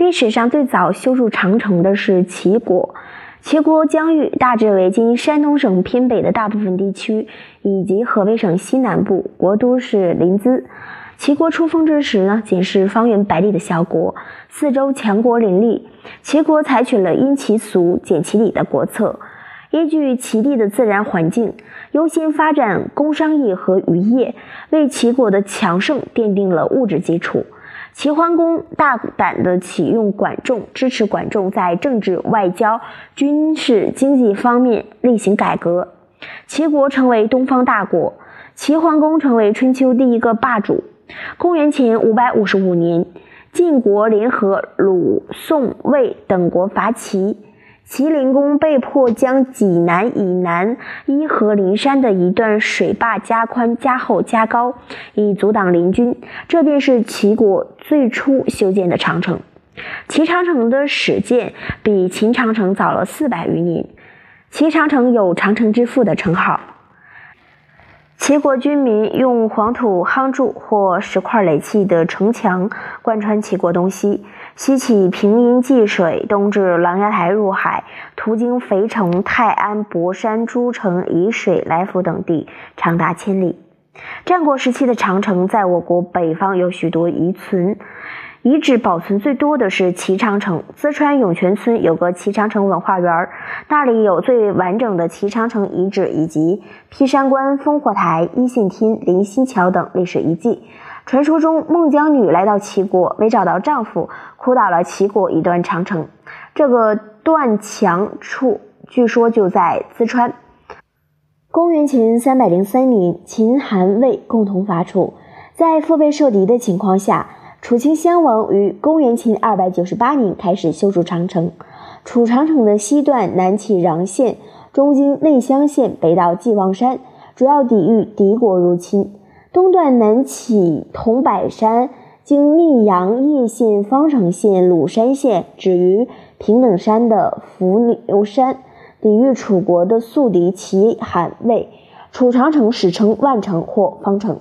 历史上最早修筑长城的是齐国。齐国疆域大致为今山东省偏北的大部分地区，以及河北省西南部，国都是临淄。齐国初封之时呢，仅是方圆百里的小国，四周强国林立。齐国采取了因其俗简其礼的国策，依据齐地的自然环境，优先发展工商业和渔业，为齐国的强盛奠定了物质基础。齐桓公大胆地启用管仲，支持管仲在政治、外交、军事、经济方面例行改革，齐国成为东方大国。齐桓公成为春秋第一个霸主。公元前五百五十五年，晋国联合鲁、宋、魏等国伐齐。齐灵公被迫将济南以南伊河陵山的一段水坝加宽、加厚、加高，以阻挡联军。这便是齐国最初修建的长城。齐长城的始建比秦长城早了四百余年。齐长城有“长城之父”的称号。齐国军民用黄土夯筑或石块垒砌的城墙，贯穿齐国东西。西起平阴济水，东至琅琊台入海，途经肥城、泰安、博山、诸城、沂水、来福等地，长达千里。战国时期的长城在我国北方有许多遗存，遗址保存最多的是齐长城。淄川涌泉村有个齐长城文化园，那里有最完整的齐长城遗址，以及劈山关、烽火台、一线天、临溪桥等历史遗迹。传说中，孟姜女来到齐国，没找到丈夫，哭倒了齐国一段长城。这个断墙处，据说就在淄川。公元前三百零三年，秦、韩、魏共同伐楚，在腹背受敌的情况下，楚顷襄王于公元前二百九十八年开始修筑长城。楚长城的西段南起穰县，中经内乡县，北到济望山，主要抵御敌国入侵。东段南起桐柏山，经密阳、叶县、方城县、鲁山县，止于平等山的伏牛山，抵御楚国的宿敌齐、韩、魏。楚长城史称万城或方城。